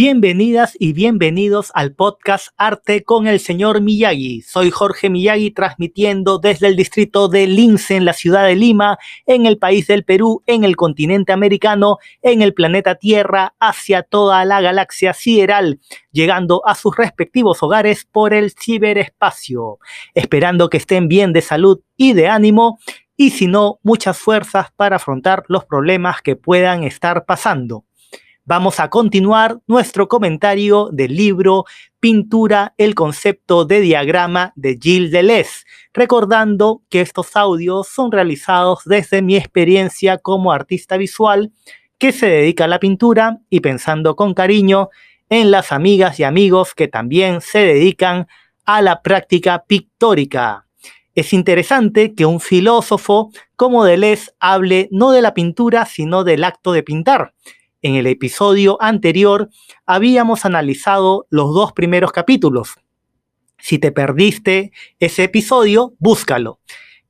Bienvenidas y bienvenidos al podcast Arte con el señor Miyagi. Soy Jorge Miyagi transmitiendo desde el distrito de Lince en la ciudad de Lima, en el país del Perú, en el continente americano, en el planeta Tierra, hacia toda la galaxia sideral, llegando a sus respectivos hogares por el ciberespacio, esperando que estén bien de salud y de ánimo y si no, muchas fuerzas para afrontar los problemas que puedan estar pasando. Vamos a continuar nuestro comentario del libro Pintura, el concepto de diagrama de Gilles Deleuze, recordando que estos audios son realizados desde mi experiencia como artista visual que se dedica a la pintura y pensando con cariño en las amigas y amigos que también se dedican a la práctica pictórica. Es interesante que un filósofo como Deleuze hable no de la pintura, sino del acto de pintar en el episodio anterior habíamos analizado los dos primeros capítulos. Si te perdiste ese episodio, búscalo.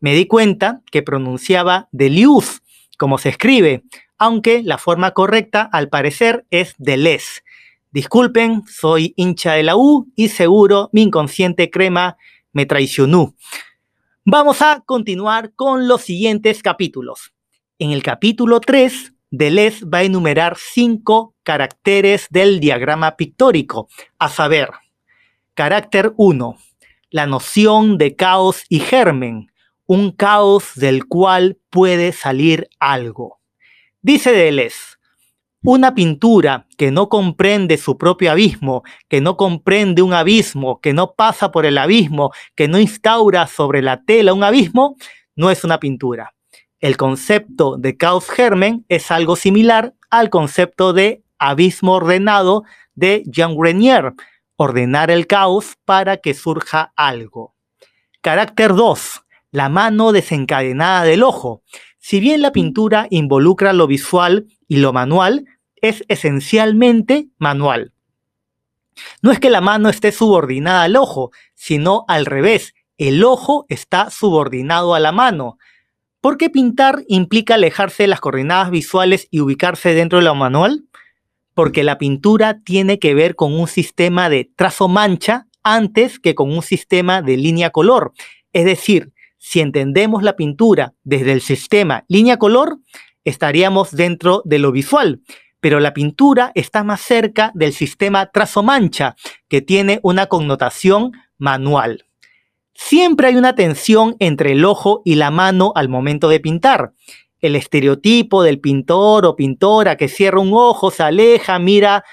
Me di cuenta que pronunciaba Deleuze, como se escribe, aunque la forma correcta al parecer es Deleuze. Disculpen, soy hincha de la U y seguro mi inconsciente crema me traicionó. Vamos a continuar con los siguientes capítulos. En el capítulo 3 Deleuze va a enumerar cinco caracteres del diagrama pictórico, a saber, carácter 1, la noción de caos y germen, un caos del cual puede salir algo. Dice Deleuze, una pintura que no comprende su propio abismo, que no comprende un abismo, que no pasa por el abismo, que no instaura sobre la tela un abismo, no es una pintura. El concepto de caos germen es algo similar al concepto de abismo ordenado de Jean Grenier, ordenar el caos para que surja algo. Carácter 2. La mano desencadenada del ojo. Si bien la pintura involucra lo visual y lo manual, es esencialmente manual. No es que la mano esté subordinada al ojo, sino al revés. El ojo está subordinado a la mano. ¿Por qué pintar implica alejarse de las coordenadas visuales y ubicarse dentro de lo manual? Porque la pintura tiene que ver con un sistema de trazo-mancha antes que con un sistema de línea-color. Es decir, si entendemos la pintura desde el sistema línea-color, estaríamos dentro de lo visual. Pero la pintura está más cerca del sistema trazo-mancha, que tiene una connotación manual. Siempre hay una tensión entre el ojo y la mano al momento de pintar. El estereotipo del pintor o pintora que cierra un ojo, se aleja, mira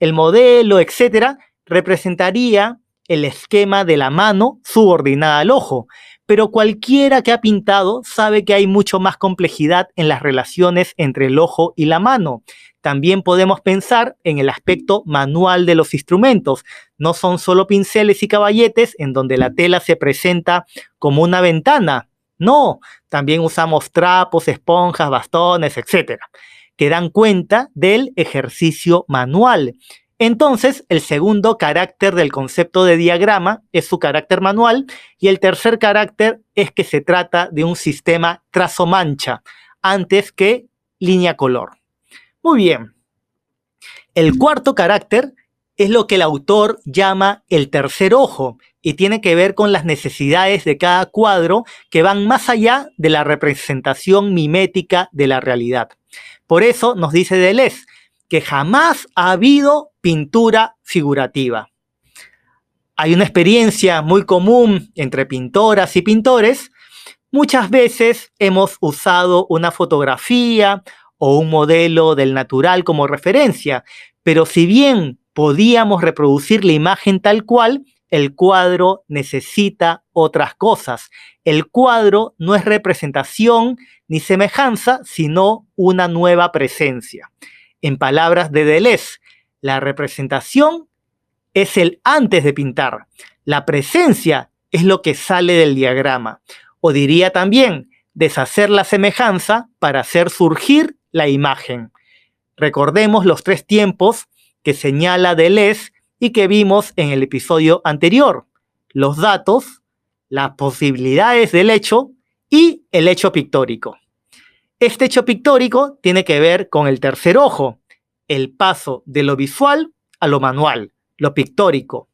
el modelo, etc., representaría el esquema de la mano subordinada al ojo. Pero cualquiera que ha pintado sabe que hay mucho más complejidad en las relaciones entre el ojo y la mano. También podemos pensar en el aspecto manual de los instrumentos. No son solo pinceles y caballetes en donde la tela se presenta como una ventana. No, también usamos trapos, esponjas, bastones, etc., que dan cuenta del ejercicio manual. Entonces, el segundo carácter del concepto de diagrama es su carácter manual y el tercer carácter es que se trata de un sistema trazo-mancha antes que línea color. Muy bien. El cuarto carácter es lo que el autor llama el tercer ojo y tiene que ver con las necesidades de cada cuadro que van más allá de la representación mimética de la realidad. Por eso nos dice Deleuze que jamás ha habido pintura figurativa. Hay una experiencia muy común entre pintoras y pintores. Muchas veces hemos usado una fotografía o un modelo del natural como referencia, pero si bien podíamos reproducir la imagen tal cual, el cuadro necesita otras cosas. El cuadro no es representación ni semejanza, sino una nueva presencia. En palabras de Deleuze, la representación es el antes de pintar. La presencia es lo que sale del diagrama. O diría también, deshacer la semejanza para hacer surgir la imagen. Recordemos los tres tiempos que señala Deleuze y que vimos en el episodio anterior. Los datos, las posibilidades del hecho y el hecho pictórico. Este hecho pictórico tiene que ver con el tercer ojo, el paso de lo visual a lo manual, lo pictórico.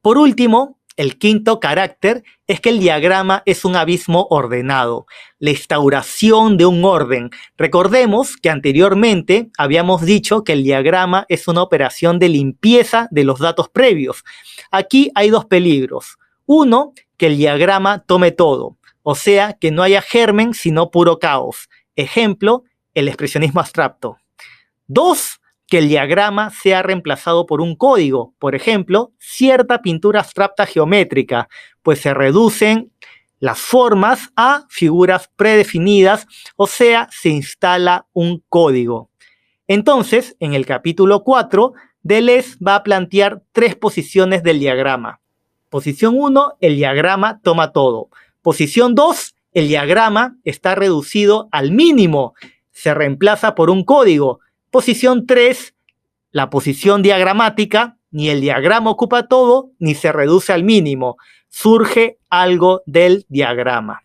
Por último, el quinto carácter es que el diagrama es un abismo ordenado, la instauración de un orden. Recordemos que anteriormente habíamos dicho que el diagrama es una operación de limpieza de los datos previos. Aquí hay dos peligros. Uno, que el diagrama tome todo, o sea, que no haya germen sino puro caos. Ejemplo, el expresionismo abstracto. Dos, que el diagrama sea reemplazado por un código, por ejemplo, cierta pintura abstracta geométrica, pues se reducen las formas a figuras predefinidas, o sea, se instala un código. Entonces, en el capítulo 4, Deleuze va a plantear tres posiciones del diagrama. Posición 1, el diagrama toma todo. Posición 2, el diagrama está reducido al mínimo, se reemplaza por un código. Posición 3, la posición diagramática, ni el diagrama ocupa todo, ni se reduce al mínimo. Surge algo del diagrama.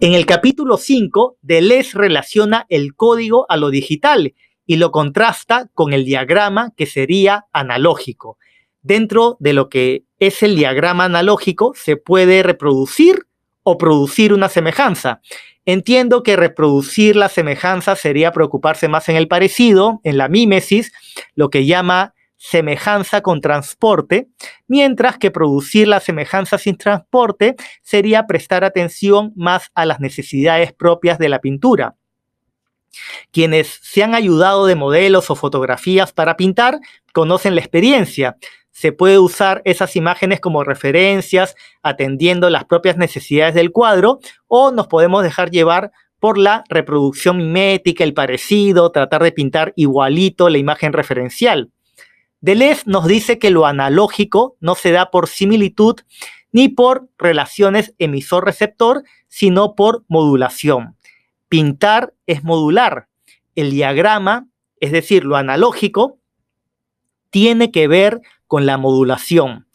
En el capítulo 5, Deleuze relaciona el código a lo digital y lo contrasta con el diagrama que sería analógico. Dentro de lo que es el diagrama analógico se puede reproducir o producir una semejanza. Entiendo que reproducir la semejanza sería preocuparse más en el parecido, en la mímesis, lo que llama semejanza con transporte, mientras que producir la semejanza sin transporte sería prestar atención más a las necesidades propias de la pintura. Quienes se han ayudado de modelos o fotografías para pintar conocen la experiencia se puede usar esas imágenes como referencias atendiendo las propias necesidades del cuadro o nos podemos dejar llevar por la reproducción mimética, el parecido, tratar de pintar igualito la imagen referencial. Deleuze nos dice que lo analógico no se da por similitud ni por relaciones emisor-receptor, sino por modulación. Pintar es modular. El diagrama, es decir, lo analógico, tiene que ver con la modulación.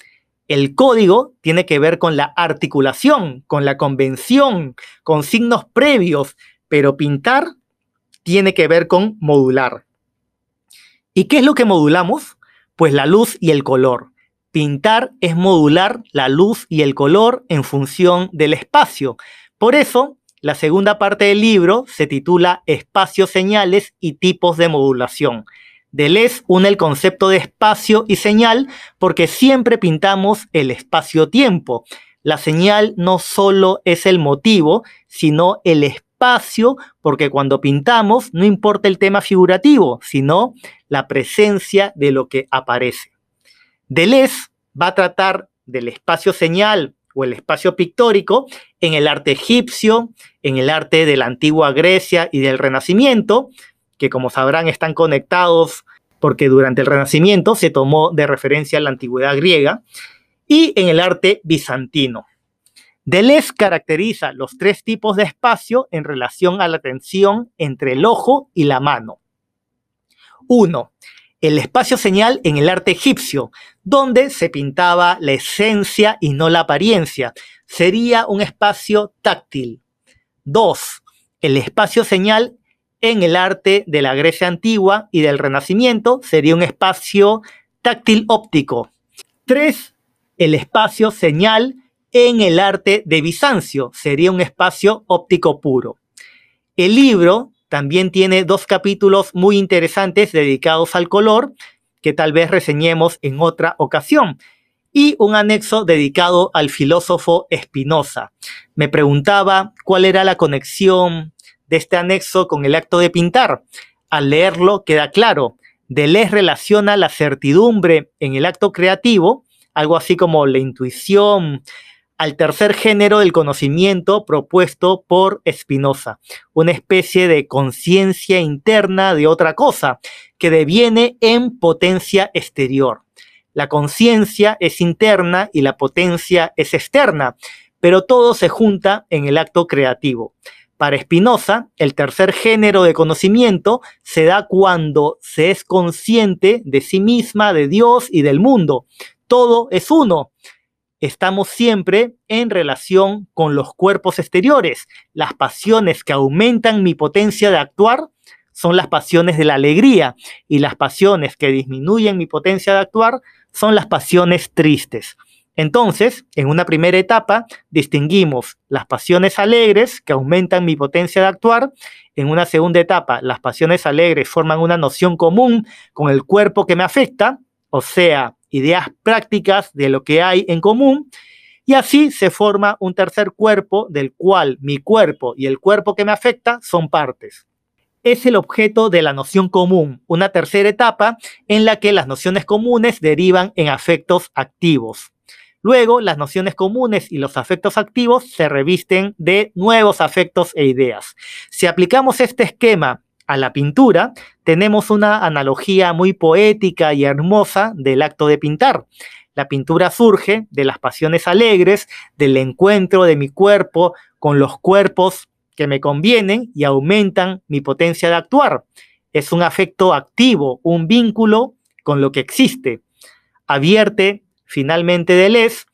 El código tiene que ver con la articulación, con la convención, con signos previos, pero pintar tiene que ver con modular. ¿Y qué es lo que modulamos? Pues la luz y el color. Pintar es modular la luz y el color en función del espacio. Por eso, la segunda parte del libro se titula Espacios, señales y tipos de modulación. Deleuze une el concepto de espacio y señal porque siempre pintamos el espacio-tiempo. La señal no solo es el motivo, sino el espacio, porque cuando pintamos no importa el tema figurativo, sino la presencia de lo que aparece. Deleuze va a tratar del espacio señal o el espacio pictórico en el arte egipcio, en el arte de la antigua Grecia y del Renacimiento, que como sabrán están conectados porque durante el Renacimiento se tomó de referencia la antigüedad griega, y en el arte bizantino. Deleuze caracteriza los tres tipos de espacio en relación a la tensión entre el ojo y la mano. Uno, El espacio señal en el arte egipcio, donde se pintaba la esencia y no la apariencia. Sería un espacio táctil. Dos, El espacio señal en el arte de la Grecia antigua y del Renacimiento sería un espacio táctil óptico. Tres, el espacio señal en el arte de Bizancio sería un espacio óptico puro. El libro también tiene dos capítulos muy interesantes dedicados al color que tal vez reseñemos en otra ocasión y un anexo dedicado al filósofo Spinoza. Me preguntaba cuál era la conexión de este anexo con el acto de pintar. Al leerlo queda claro, Deleuze relaciona la certidumbre en el acto creativo, algo así como la intuición, al tercer género del conocimiento propuesto por Spinoza, una especie de conciencia interna de otra cosa que deviene en potencia exterior. La conciencia es interna y la potencia es externa, pero todo se junta en el acto creativo. Para Spinoza, el tercer género de conocimiento se da cuando se es consciente de sí misma, de Dios y del mundo. Todo es uno. Estamos siempre en relación con los cuerpos exteriores. Las pasiones que aumentan mi potencia de actuar son las pasiones de la alegría y las pasiones que disminuyen mi potencia de actuar son las pasiones tristes. Entonces, en una primera etapa, distinguimos las pasiones alegres que aumentan mi potencia de actuar. En una segunda etapa, las pasiones alegres forman una noción común con el cuerpo que me afecta, o sea, ideas prácticas de lo que hay en común. Y así se forma un tercer cuerpo del cual mi cuerpo y el cuerpo que me afecta son partes. Es el objeto de la noción común, una tercera etapa en la que las nociones comunes derivan en afectos activos. Luego, las nociones comunes y los afectos activos se revisten de nuevos afectos e ideas. Si aplicamos este esquema a la pintura, tenemos una analogía muy poética y hermosa del acto de pintar. La pintura surge de las pasiones alegres, del encuentro de mi cuerpo con los cuerpos que me convienen y aumentan mi potencia de actuar. Es un afecto activo, un vínculo con lo que existe. Advierte finalmente Deleuze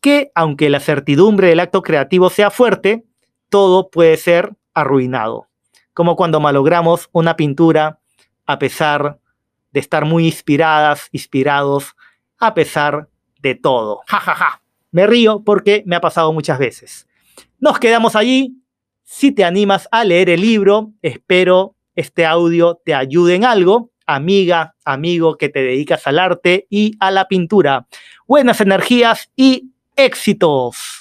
que aunque la certidumbre del acto creativo sea fuerte, todo puede ser arruinado. Como cuando malogramos una pintura a pesar de estar muy inspiradas, inspirados a pesar de todo. Ja, ja, ja. Me río porque me ha pasado muchas veces. Nos quedamos allí. Si te animas a leer el libro, espero este audio te ayude en algo. Amiga, amigo que te dedicas al arte y a la pintura. Buenas energías y éxitos.